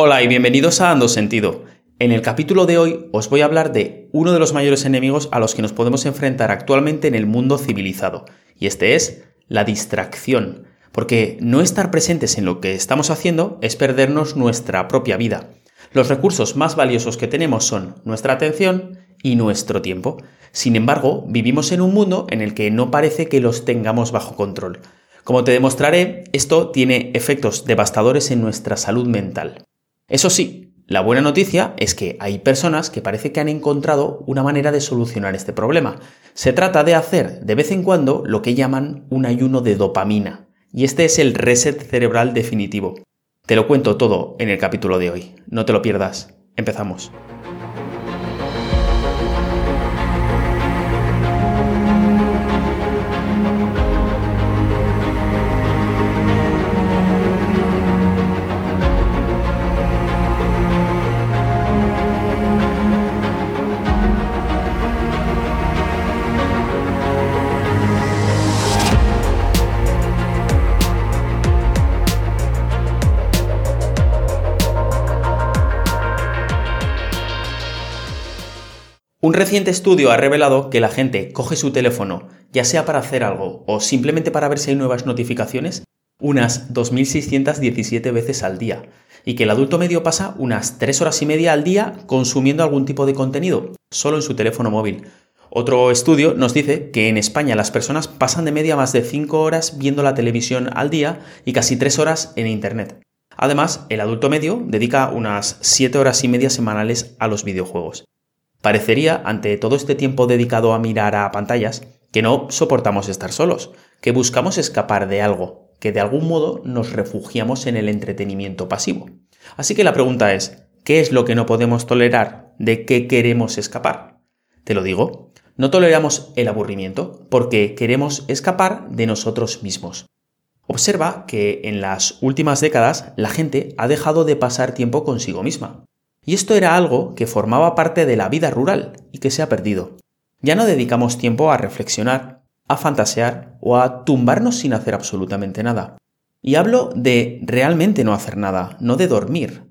Hola y bienvenidos a Ando Sentido. En el capítulo de hoy os voy a hablar de uno de los mayores enemigos a los que nos podemos enfrentar actualmente en el mundo civilizado, y este es la distracción, porque no estar presentes en lo que estamos haciendo es perdernos nuestra propia vida. Los recursos más valiosos que tenemos son nuestra atención y nuestro tiempo. Sin embargo, vivimos en un mundo en el que no parece que los tengamos bajo control. Como te demostraré, esto tiene efectos devastadores en nuestra salud mental. Eso sí, la buena noticia es que hay personas que parece que han encontrado una manera de solucionar este problema. Se trata de hacer de vez en cuando lo que llaman un ayuno de dopamina. Y este es el reset cerebral definitivo. Te lo cuento todo en el capítulo de hoy. No te lo pierdas. Empezamos. Reciente estudio ha revelado que la gente coge su teléfono, ya sea para hacer algo o simplemente para ver si hay nuevas notificaciones, unas 2.617 veces al día, y que el adulto medio pasa unas 3 horas y media al día consumiendo algún tipo de contenido, solo en su teléfono móvil. Otro estudio nos dice que en España las personas pasan de media más de 5 horas viendo la televisión al día y casi 3 horas en Internet. Además, el adulto medio dedica unas 7 horas y media semanales a los videojuegos. Parecería, ante todo este tiempo dedicado a mirar a pantallas, que no soportamos estar solos, que buscamos escapar de algo, que de algún modo nos refugiamos en el entretenimiento pasivo. Así que la pregunta es, ¿qué es lo que no podemos tolerar? ¿De qué queremos escapar? Te lo digo, no toleramos el aburrimiento porque queremos escapar de nosotros mismos. Observa que en las últimas décadas la gente ha dejado de pasar tiempo consigo misma. Y esto era algo que formaba parte de la vida rural y que se ha perdido. Ya no dedicamos tiempo a reflexionar, a fantasear o a tumbarnos sin hacer absolutamente nada. Y hablo de realmente no hacer nada, no de dormir.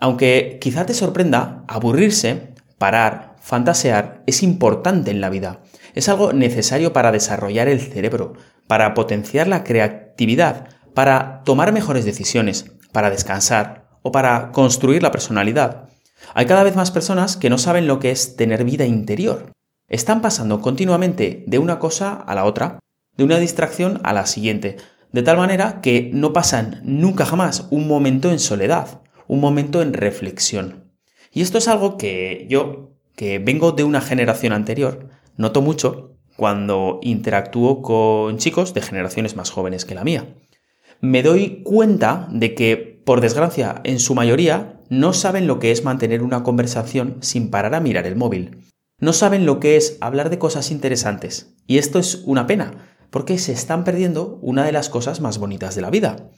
Aunque quizá te sorprenda, aburrirse, parar, fantasear es importante en la vida. Es algo necesario para desarrollar el cerebro, para potenciar la creatividad, para tomar mejores decisiones, para descansar, o para construir la personalidad. Hay cada vez más personas que no saben lo que es tener vida interior. Están pasando continuamente de una cosa a la otra, de una distracción a la siguiente, de tal manera que no pasan nunca jamás un momento en soledad, un momento en reflexión. Y esto es algo que yo, que vengo de una generación anterior, noto mucho cuando interactúo con chicos de generaciones más jóvenes que la mía. Me doy cuenta de que por desgracia, en su mayoría, no saben lo que es mantener una conversación sin parar a mirar el móvil. No saben lo que es hablar de cosas interesantes. Y esto es una pena, porque se están perdiendo una de las cosas más bonitas de la vida.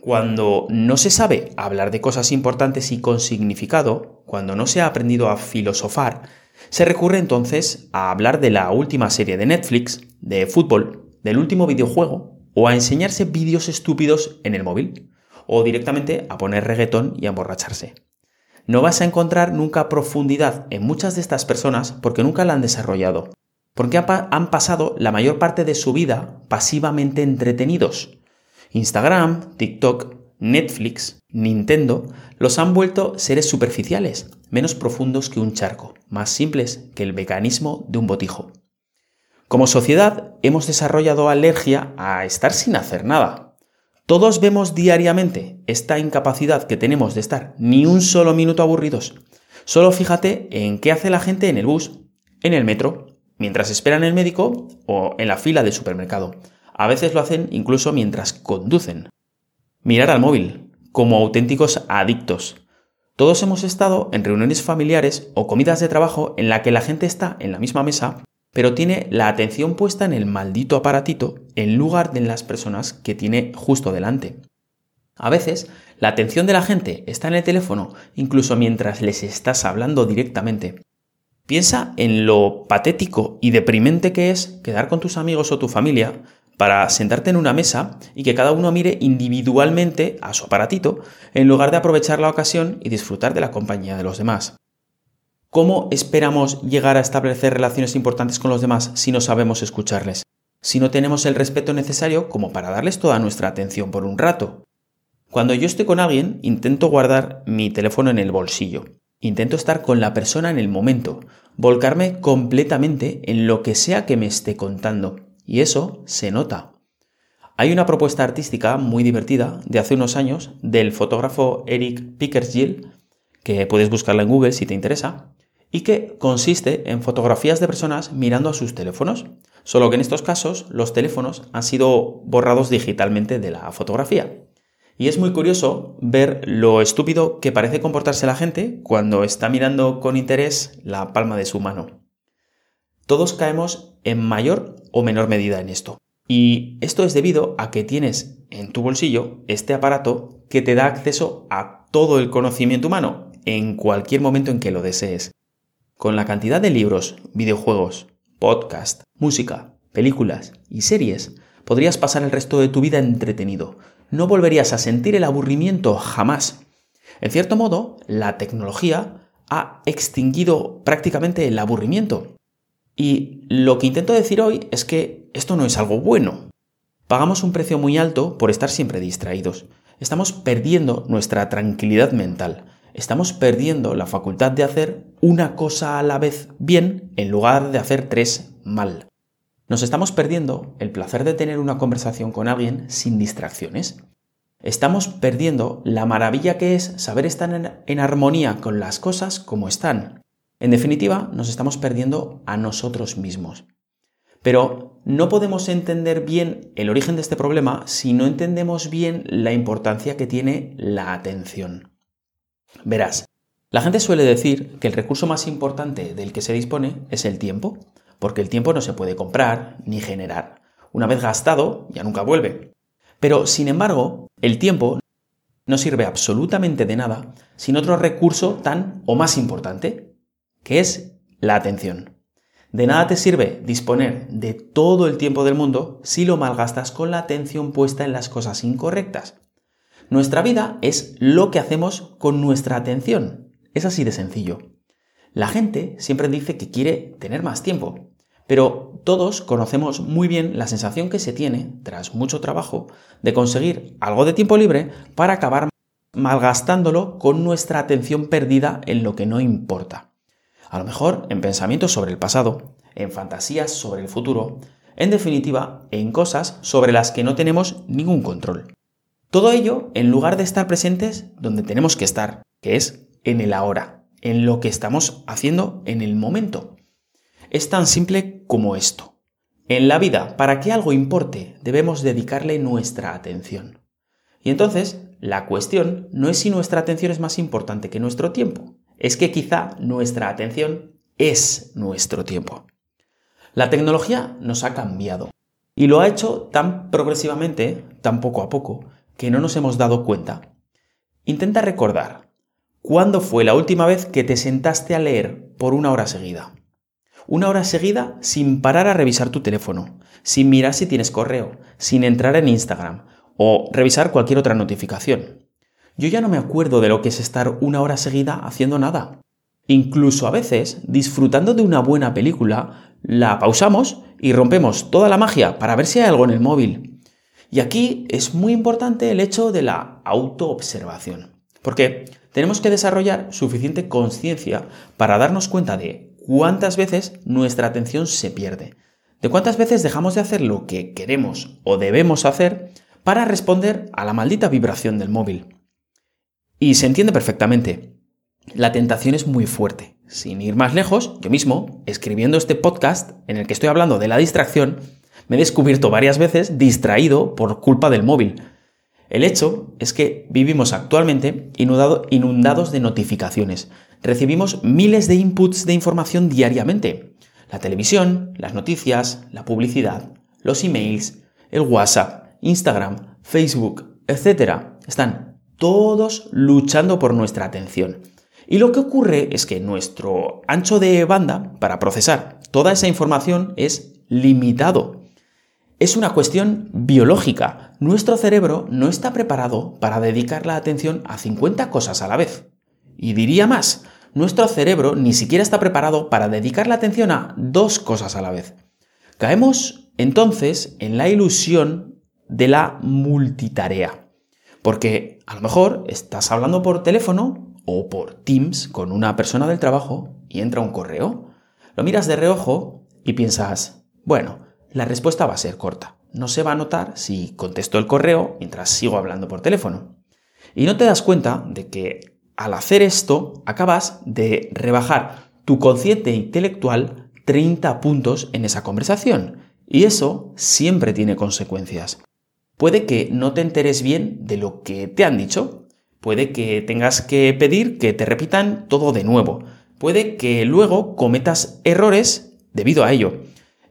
Cuando no se sabe hablar de cosas importantes y con significado, cuando no se ha aprendido a filosofar, se recurre entonces a hablar de la última serie de Netflix, de fútbol, del último videojuego o a enseñarse vídeos estúpidos en el móvil o directamente a poner reggaetón y a emborracharse. No vas a encontrar nunca profundidad en muchas de estas personas porque nunca la han desarrollado, porque han pasado la mayor parte de su vida pasivamente entretenidos. Instagram, TikTok, Netflix, Nintendo los han vuelto seres superficiales, menos profundos que un charco, más simples que el mecanismo de un botijo. Como sociedad hemos desarrollado alergia a estar sin hacer nada, todos vemos diariamente esta incapacidad que tenemos de estar ni un solo minuto aburridos. Solo fíjate en qué hace la gente en el bus, en el metro, mientras esperan el médico o en la fila del supermercado. A veces lo hacen incluso mientras conducen. Mirar al móvil, como auténticos adictos. Todos hemos estado en reuniones familiares o comidas de trabajo en la que la gente está en la misma mesa pero tiene la atención puesta en el maldito aparatito en lugar de en las personas que tiene justo delante. A veces, la atención de la gente está en el teléfono incluso mientras les estás hablando directamente. Piensa en lo patético y deprimente que es quedar con tus amigos o tu familia, para sentarte en una mesa y que cada uno mire individualmente a su aparatito en lugar de aprovechar la ocasión y disfrutar de la compañía de los demás. ¿Cómo esperamos llegar a establecer relaciones importantes con los demás si no sabemos escucharles? Si no tenemos el respeto necesario como para darles toda nuestra atención por un rato. Cuando yo estoy con alguien, intento guardar mi teléfono en el bolsillo. Intento estar con la persona en el momento, volcarme completamente en lo que sea que me esté contando. Y eso se nota. Hay una propuesta artística muy divertida de hace unos años del fotógrafo Eric Pickersgill, que puedes buscarla en Google si te interesa, y que consiste en fotografías de personas mirando a sus teléfonos, solo que en estos casos los teléfonos han sido borrados digitalmente de la fotografía. Y es muy curioso ver lo estúpido que parece comportarse la gente cuando está mirando con interés la palma de su mano. Todos caemos en mayor o menor medida en esto. Y esto es debido a que tienes en tu bolsillo este aparato que te da acceso a todo el conocimiento humano en cualquier momento en que lo desees. Con la cantidad de libros, videojuegos, podcast, música, películas y series, podrías pasar el resto de tu vida entretenido, no volverías a sentir el aburrimiento jamás. En cierto modo, la tecnología ha extinguido prácticamente el aburrimiento. Y lo que intento decir hoy es que esto no es algo bueno. Pagamos un precio muy alto por estar siempre distraídos. Estamos perdiendo nuestra tranquilidad mental. Estamos perdiendo la facultad de hacer una cosa a la vez bien en lugar de hacer tres mal. Nos estamos perdiendo el placer de tener una conversación con alguien sin distracciones. Estamos perdiendo la maravilla que es saber estar en, armonía con las cosas como están. En definitiva, nos estamos perdiendo a nosotros mismos. Pero no podemos entender bien el origen de este problema si no entendemos bien la importancia que tiene la atención. Verás, la gente suele decir que el recurso más importante del que se dispone es el tiempo, porque el tiempo no se puede comprar ni generar. Una vez gastado, ya nunca vuelve. Pero, sin embargo, el tiempo no sirve absolutamente de nada sin otro recurso tan o más importante, que es la atención. De nada te sirve disponer de todo el tiempo del mundo si lo malgastas con la atención puesta en las cosas incorrectas. Nuestra vida es lo que hacemos con nuestra atención. Es así de sencillo. La gente siempre dice que quiere tener más tiempo, pero todos conocemos muy bien la sensación que se tiene, tras mucho trabajo, de conseguir algo de tiempo libre para acabar malgastándolo con nuestra atención perdida en lo que no importa. A lo mejor en pensamientos sobre el pasado, en fantasías sobre el futuro, en definitiva, en cosas sobre las que no tenemos ningún control. Todo ello en lugar de estar presentes donde tenemos que estar, que es en el ahora, en lo que estamos haciendo en el momento. Es tan simple como esto. En la vida, para que algo importe, debemos dedicarle nuestra atención. Y entonces, la cuestión no es si nuestra atención es más importante que nuestro tiempo, es que quizá nuestra atención es nuestro tiempo. La tecnología nos ha cambiado y lo ha hecho tan progresivamente, tan poco a poco, que no nos hemos dado cuenta. Intenta recordar, ¿cuándo fue la última vez que te sentaste a leer por una hora seguida? Una hora seguida sin parar a revisar tu teléfono, sin mirar si tienes correo, sin entrar en Instagram o revisar cualquier otra notificación. Yo ya no me acuerdo de lo que es estar una hora seguida haciendo nada. Incluso a veces, disfrutando de una buena película, la pausamos y rompemos toda la magia para ver si hay algo en el móvil. Y aquí es muy importante el hecho de la autoobservación, porque tenemos que desarrollar suficiente conciencia para darnos cuenta de cuántas veces nuestra atención se pierde, de cuántas veces dejamos de hacer lo que queremos o debemos hacer para responder a la maldita vibración del móvil. Y se entiende perfectamente. La tentación es muy fuerte. Sin ir más lejos, yo mismo, escribiendo este podcast en el que estoy hablando de la distracción, me he descubierto varias veces distraído por culpa del móvil. El hecho es que vivimos actualmente inundados de notificaciones, recibimos miles de inputs de información diariamente. La televisión, las noticias, la publicidad, los emails, el WhatsApp, Instagram, Facebook, etc. Están todos luchando por nuestra atención. Y lo que ocurre es que nuestro ancho de banda para procesar toda esa información es limitado. Es una cuestión biológica. Nuestro cerebro no está preparado para dedicar la atención a 50 cosas a la vez. Y diría más, nuestro cerebro ni siquiera está preparado para dedicar la atención a dos cosas a la vez. Caemos entonces en la ilusión de la multitarea. Porque a lo mejor estás hablando por teléfono o por Teams con una persona del trabajo y entra un correo. Lo miras de reojo y piensas, bueno, la respuesta va a ser corta. No se va a notar si contesto el correo mientras sigo hablando por teléfono. Y no te das cuenta de que al hacer esto acabas de rebajar tu consciente intelectual 30 puntos en esa conversación. Y eso siempre tiene consecuencias. Puede que no te enteres bien de lo que te han dicho. Puede que tengas que pedir que te repitan todo de nuevo. Puede que luego cometas errores debido a ello.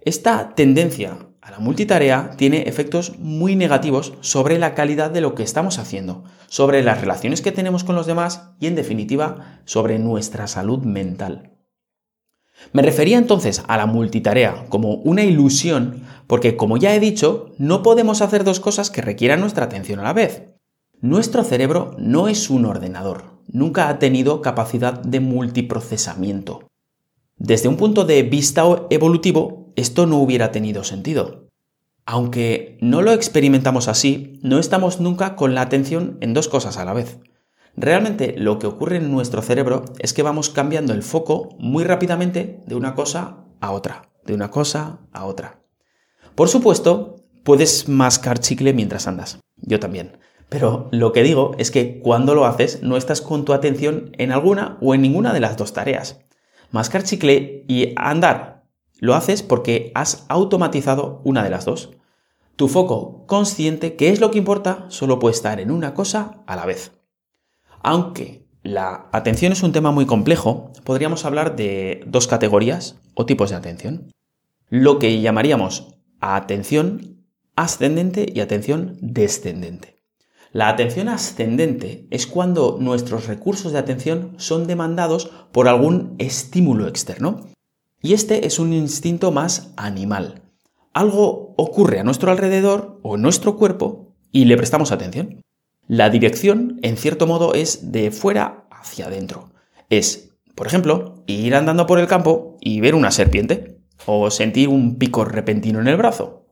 Esta tendencia a la multitarea tiene efectos muy negativos sobre la calidad de lo que estamos haciendo, sobre las relaciones que tenemos con los demás y en definitiva sobre nuestra salud mental. Me refería entonces a la multitarea como una ilusión porque, como ya he dicho, no podemos hacer dos cosas que requieran nuestra atención a la vez. Nuestro cerebro no es un ordenador, nunca ha tenido capacidad de multiprocesamiento. Desde un punto de vista evolutivo, esto no hubiera tenido sentido. Aunque no lo experimentamos así, no estamos nunca con la atención en dos cosas a la vez. Realmente lo que ocurre en nuestro cerebro es que vamos cambiando el foco muy rápidamente de una cosa a otra, de una cosa a otra. Por supuesto, puedes mascar chicle mientras andas, yo también. Pero lo que digo es que cuando lo haces no estás con tu atención en alguna o en ninguna de las dos tareas. Mascar chicle y andar lo haces porque has automatizado una de las dos. Tu foco consciente, que es lo que importa, solo puede estar en una cosa a la vez. Aunque la atención es un tema muy complejo, podríamos hablar de dos categorías o tipos de atención. Lo que llamaríamos atención ascendente y atención descendente. La atención ascendente es cuando nuestros recursos de atención son demandados por algún estímulo externo. Y este es un instinto más animal. Algo ocurre a nuestro alrededor o en nuestro cuerpo y le prestamos atención. La dirección, en cierto modo, es de fuera hacia adentro. Es, por ejemplo, ir andando por el campo y ver una serpiente o sentir un pico repentino en el brazo.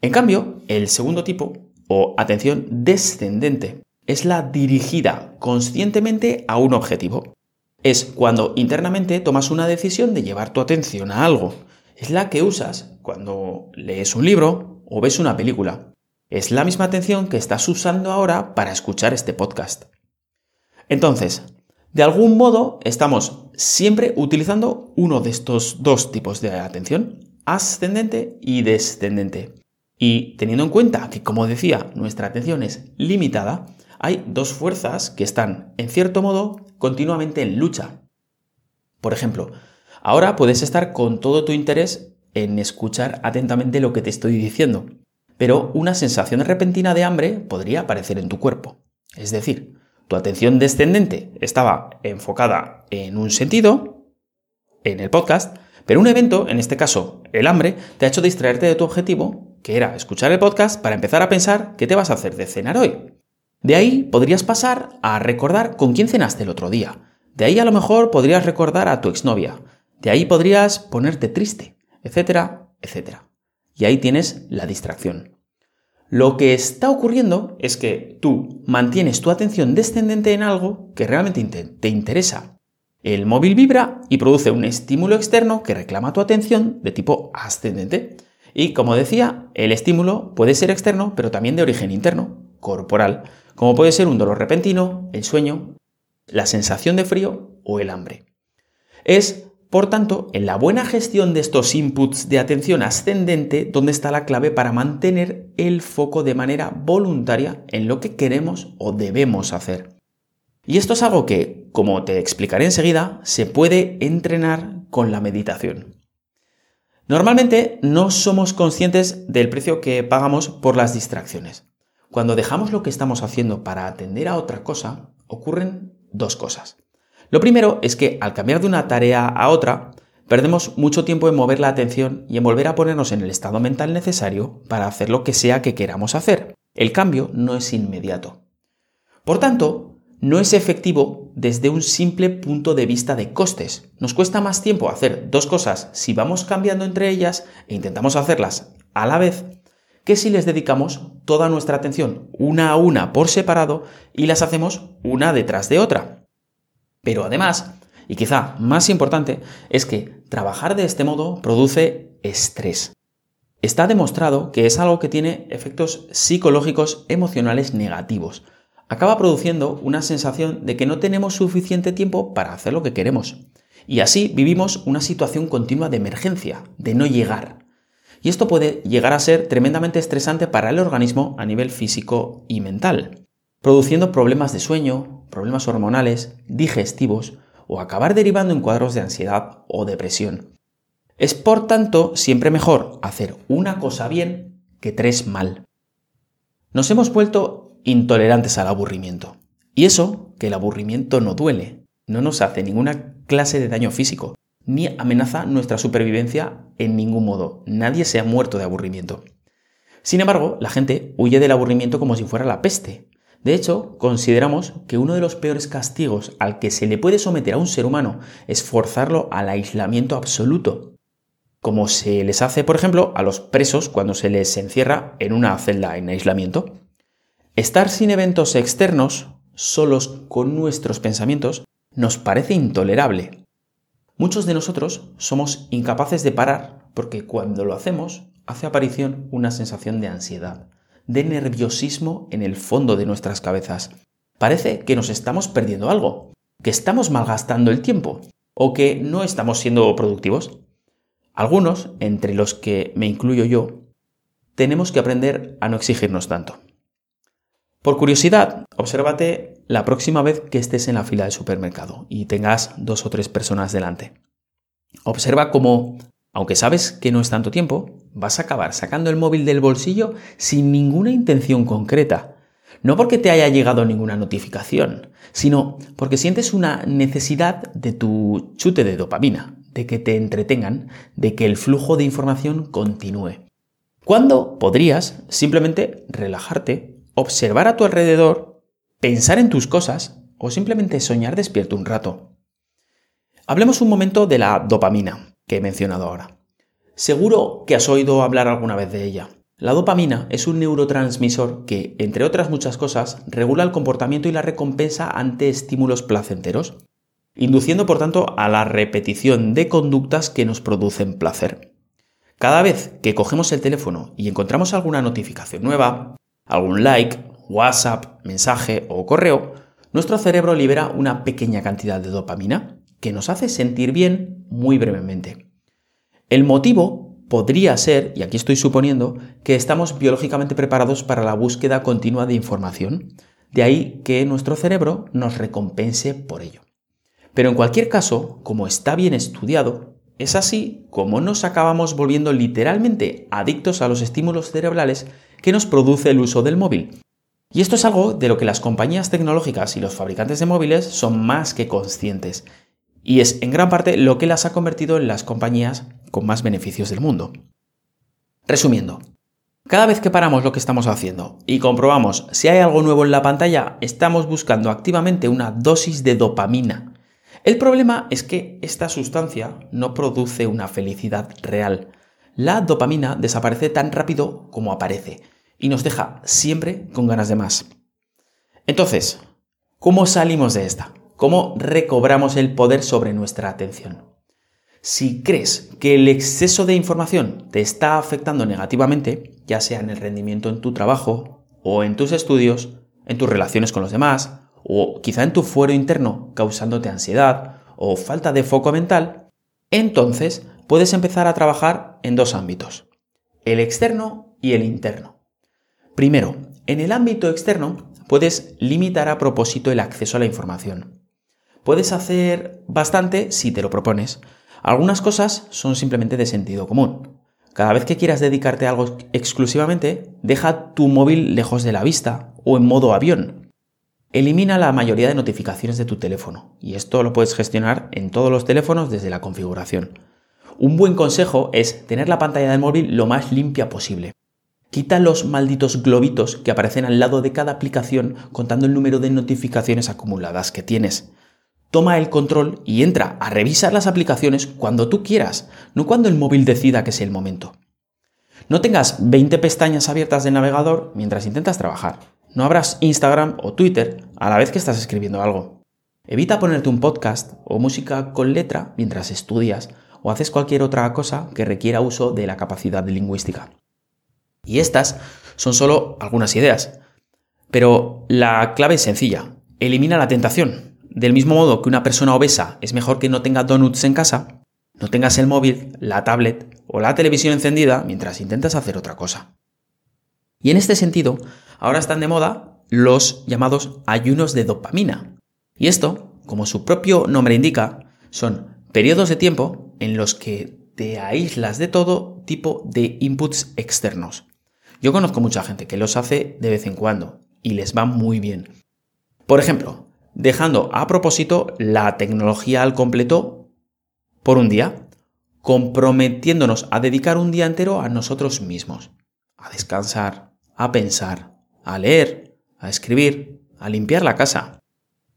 En cambio, el segundo tipo, o atención descendente, es la dirigida conscientemente a un objetivo es cuando internamente tomas una decisión de llevar tu atención a algo. Es la que usas cuando lees un libro o ves una película. Es la misma atención que estás usando ahora para escuchar este podcast. Entonces, de algún modo estamos siempre utilizando uno de estos dos tipos de atención, ascendente y descendente. Y teniendo en cuenta que, como decía, nuestra atención es limitada, hay dos fuerzas que están, en cierto modo, continuamente en lucha. Por ejemplo, ahora puedes estar con todo tu interés en escuchar atentamente lo que te estoy diciendo, pero una sensación repentina de hambre podría aparecer en tu cuerpo. Es decir, tu atención descendente estaba enfocada en un sentido, en el podcast, pero un evento, en este caso el hambre, te ha hecho distraerte de tu objetivo, que era escuchar el podcast para empezar a pensar qué te vas a hacer de cenar hoy. De ahí podrías pasar a recordar con quién cenaste el otro día. De ahí a lo mejor podrías recordar a tu exnovia. De ahí podrías ponerte triste, etcétera, etcétera. Y ahí tienes la distracción. Lo que está ocurriendo es que tú mantienes tu atención descendente en algo que realmente te interesa. El móvil vibra y produce un estímulo externo que reclama tu atención de tipo ascendente. Y como decía, el estímulo puede ser externo, pero también de origen interno, corporal como puede ser un dolor repentino, el sueño, la sensación de frío o el hambre. Es, por tanto, en la buena gestión de estos inputs de atención ascendente donde está la clave para mantener el foco de manera voluntaria en lo que queremos o debemos hacer. Y esto es algo que, como te explicaré enseguida, se puede entrenar con la meditación. Normalmente no somos conscientes del precio que pagamos por las distracciones. Cuando dejamos lo que estamos haciendo para atender a otra cosa, ocurren dos cosas. Lo primero es que al cambiar de una tarea a otra, perdemos mucho tiempo en mover la atención y en volver a ponernos en el estado mental necesario para hacer lo que sea que queramos hacer. El cambio no es inmediato. Por tanto, no es efectivo desde un simple punto de vista de costes. Nos cuesta más tiempo hacer dos cosas si vamos cambiando entre ellas e intentamos hacerlas a la vez que si les dedicamos toda nuestra atención una a una por separado y las hacemos una detrás de otra. Pero además, y quizá más importante, es que trabajar de este modo produce estrés. Está demostrado que es algo que tiene efectos psicológicos emocionales negativos. Acaba produciendo una sensación de que no tenemos suficiente tiempo para hacer lo que queremos. Y así vivimos una situación continua de emergencia, de no llegar. Y esto puede llegar a ser tremendamente estresante para el organismo a nivel físico y mental, produciendo problemas de sueño, problemas hormonales, digestivos o acabar derivando en cuadros de ansiedad o depresión. Es por tanto siempre mejor hacer una cosa bien que tres mal. Nos hemos vuelto intolerantes al aburrimiento. Y eso, que el aburrimiento no duele, no nos hace ninguna clase de daño físico, ni amenaza nuestra supervivencia en ningún modo. Nadie se ha muerto de aburrimiento. Sin embargo, la gente huye del aburrimiento como si fuera la peste. De hecho, consideramos que uno de los peores castigos al que se le puede someter a un ser humano es forzarlo al aislamiento absoluto, como se les hace, por ejemplo, a los presos cuando se les encierra en una celda en aislamiento. Estar sin eventos externos, solos con nuestros pensamientos, nos parece intolerable, Muchos de nosotros somos incapaces de parar porque cuando lo hacemos hace aparición una sensación de ansiedad, de nerviosismo en el fondo de nuestras cabezas. Parece que nos estamos perdiendo algo, que estamos malgastando el tiempo o que no estamos siendo productivos. Algunos, entre los que me incluyo yo, tenemos que aprender a no exigirnos tanto. Por curiosidad, obsérvate la próxima vez que estés en la fila del supermercado y tengas dos o tres personas delante. Observa cómo, aunque sabes que no es tanto tiempo, vas a acabar sacando el móvil del bolsillo sin ninguna intención concreta. No porque te haya llegado ninguna notificación, sino porque sientes una necesidad de tu chute de dopamina, de que te entretengan, de que el flujo de información continúe. ¿Cuándo podrías simplemente relajarte observar a tu alrededor, pensar en tus cosas o simplemente soñar despierto un rato. Hablemos un momento de la dopamina que he mencionado ahora. Seguro que has oído hablar alguna vez de ella. La dopamina es un neurotransmisor que, entre otras muchas cosas, regula el comportamiento y la recompensa ante estímulos placenteros, induciendo por tanto a la repetición de conductas que nos producen placer. Cada vez que cogemos el teléfono y encontramos alguna notificación nueva, algún like, WhatsApp, mensaje o correo, nuestro cerebro libera una pequeña cantidad de dopamina que nos hace sentir bien muy brevemente. El motivo podría ser, y aquí estoy suponiendo, que estamos biológicamente preparados para la búsqueda continua de información, de ahí que nuestro cerebro nos recompense por ello. Pero en cualquier caso, como está bien estudiado, es así como nos acabamos volviendo literalmente adictos a los estímulos cerebrales que nos produce el uso del móvil. Y esto es algo de lo que las compañías tecnológicas y los fabricantes de móviles son más que conscientes. Y es en gran parte lo que las ha convertido en las compañías con más beneficios del mundo. Resumiendo, cada vez que paramos lo que estamos haciendo y comprobamos si hay algo nuevo en la pantalla, estamos buscando activamente una dosis de dopamina. El problema es que esta sustancia no produce una felicidad real. La dopamina desaparece tan rápido como aparece y nos deja siempre con ganas de más. Entonces, ¿cómo salimos de esta? ¿Cómo recobramos el poder sobre nuestra atención? Si crees que el exceso de información te está afectando negativamente, ya sea en el rendimiento en tu trabajo o en tus estudios, en tus relaciones con los demás, o quizá en tu fuero interno causándote ansiedad o falta de foco mental, entonces puedes empezar a trabajar en dos ámbitos, el externo y el interno. Primero, en el ámbito externo puedes limitar a propósito el acceso a la información. Puedes hacer bastante si te lo propones. Algunas cosas son simplemente de sentido común. Cada vez que quieras dedicarte a algo exclusivamente, deja tu móvil lejos de la vista o en modo avión. Elimina la mayoría de notificaciones de tu teléfono y esto lo puedes gestionar en todos los teléfonos desde la configuración. Un buen consejo es tener la pantalla del móvil lo más limpia posible. Quita los malditos globitos que aparecen al lado de cada aplicación contando el número de notificaciones acumuladas que tienes. Toma el control y entra a revisar las aplicaciones cuando tú quieras, no cuando el móvil decida que es el momento. No tengas 20 pestañas abiertas del navegador mientras intentas trabajar. No abras Instagram o Twitter a la vez que estás escribiendo algo. Evita ponerte un podcast o música con letra mientras estudias o haces cualquier otra cosa que requiera uso de la capacidad lingüística. Y estas son solo algunas ideas. Pero la clave es sencilla. Elimina la tentación. Del mismo modo que una persona obesa es mejor que no tenga donuts en casa, no tengas el móvil, la tablet o la televisión encendida mientras intentas hacer otra cosa. Y en este sentido, ahora están de moda los llamados ayunos de dopamina. Y esto, como su propio nombre indica, son periodos de tiempo en los que te aíslas de todo tipo de inputs externos. Yo conozco mucha gente que los hace de vez en cuando y les va muy bien. Por ejemplo, dejando a propósito la tecnología al completo por un día, comprometiéndonos a dedicar un día entero a nosotros mismos, a descansar, a pensar, a leer, a escribir, a limpiar la casa,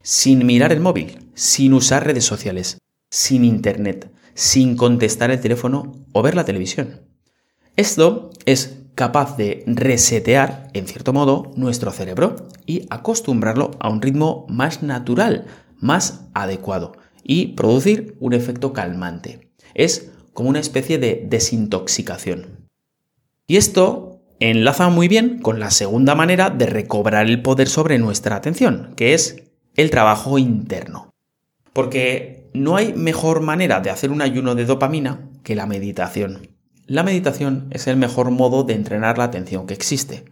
sin mirar el móvil, sin usar redes sociales, sin internet, sin contestar el teléfono o ver la televisión. Esto es capaz de resetear, en cierto modo, nuestro cerebro y acostumbrarlo a un ritmo más natural, más adecuado y producir un efecto calmante. Es como una especie de desintoxicación. Y esto enlaza muy bien con la segunda manera de recobrar el poder sobre nuestra atención, que es el trabajo interno. Porque no hay mejor manera de hacer un ayuno de dopamina que la meditación. La meditación es el mejor modo de entrenar la atención que existe.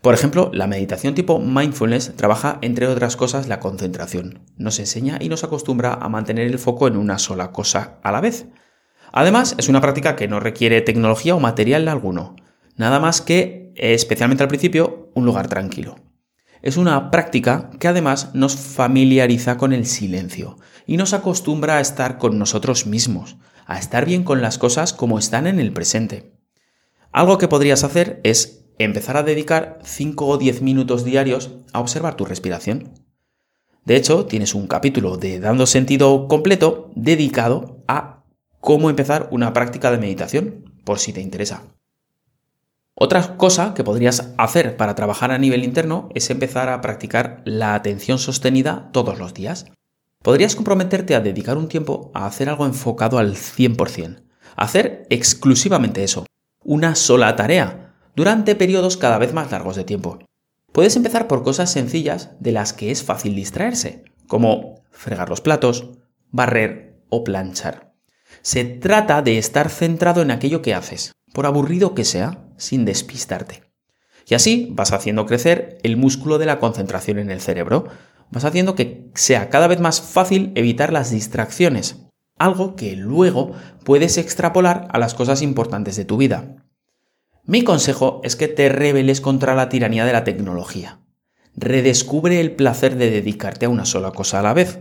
Por ejemplo, la meditación tipo mindfulness trabaja, entre otras cosas, la concentración. Nos enseña y nos acostumbra a mantener el foco en una sola cosa a la vez. Además, es una práctica que no requiere tecnología o material alguno, nada más que, especialmente al principio, un lugar tranquilo. Es una práctica que además nos familiariza con el silencio y nos acostumbra a estar con nosotros mismos, a estar bien con las cosas como están en el presente. Algo que podrías hacer es empezar a dedicar 5 o 10 minutos diarios a observar tu respiración. De hecho, tienes un capítulo de Dando Sentido completo dedicado a cómo empezar una práctica de meditación, por si te interesa. Otra cosa que podrías hacer para trabajar a nivel interno es empezar a practicar la atención sostenida todos los días podrías comprometerte a dedicar un tiempo a hacer algo enfocado al 100%. Hacer exclusivamente eso, una sola tarea, durante periodos cada vez más largos de tiempo. Puedes empezar por cosas sencillas de las que es fácil distraerse, como fregar los platos, barrer o planchar. Se trata de estar centrado en aquello que haces, por aburrido que sea, sin despistarte. Y así vas haciendo crecer el músculo de la concentración en el cerebro, vas haciendo que sea cada vez más fácil evitar las distracciones, algo que luego puedes extrapolar a las cosas importantes de tu vida. Mi consejo es que te rebeles contra la tiranía de la tecnología. Redescubre el placer de dedicarte a una sola cosa a la vez.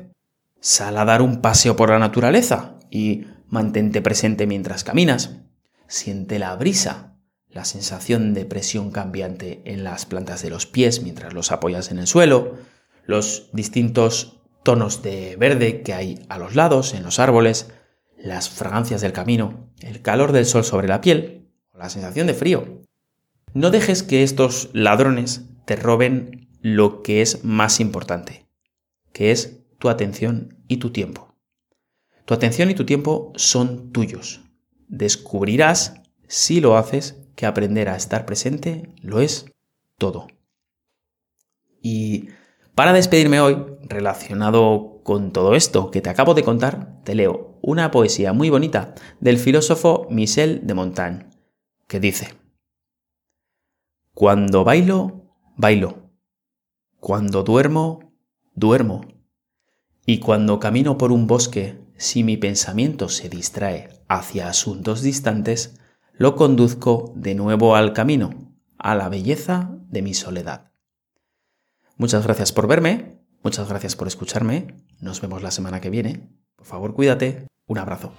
Sal a dar un paseo por la naturaleza y mantente presente mientras caminas. Siente la brisa, la sensación de presión cambiante en las plantas de los pies mientras los apoyas en el suelo, los distintos tonos de verde que hay a los lados, en los árboles, las fragancias del camino, el calor del sol sobre la piel la sensación de frío. No dejes que estos ladrones te roben lo que es más importante, que es tu atención y tu tiempo. Tu atención y tu tiempo son tuyos. Descubrirás, si lo haces, que aprender a estar presente lo es todo. Y para despedirme hoy, relacionado con todo esto que te acabo de contar, te leo una poesía muy bonita del filósofo Michel de Montaigne, que dice, Cuando bailo, bailo. Cuando duermo, duermo. Y cuando camino por un bosque, si mi pensamiento se distrae hacia asuntos distantes, lo conduzco de nuevo al camino, a la belleza de mi soledad. Muchas gracias por verme, muchas gracias por escucharme, nos vemos la semana que viene. Por favor, cuídate, un abrazo.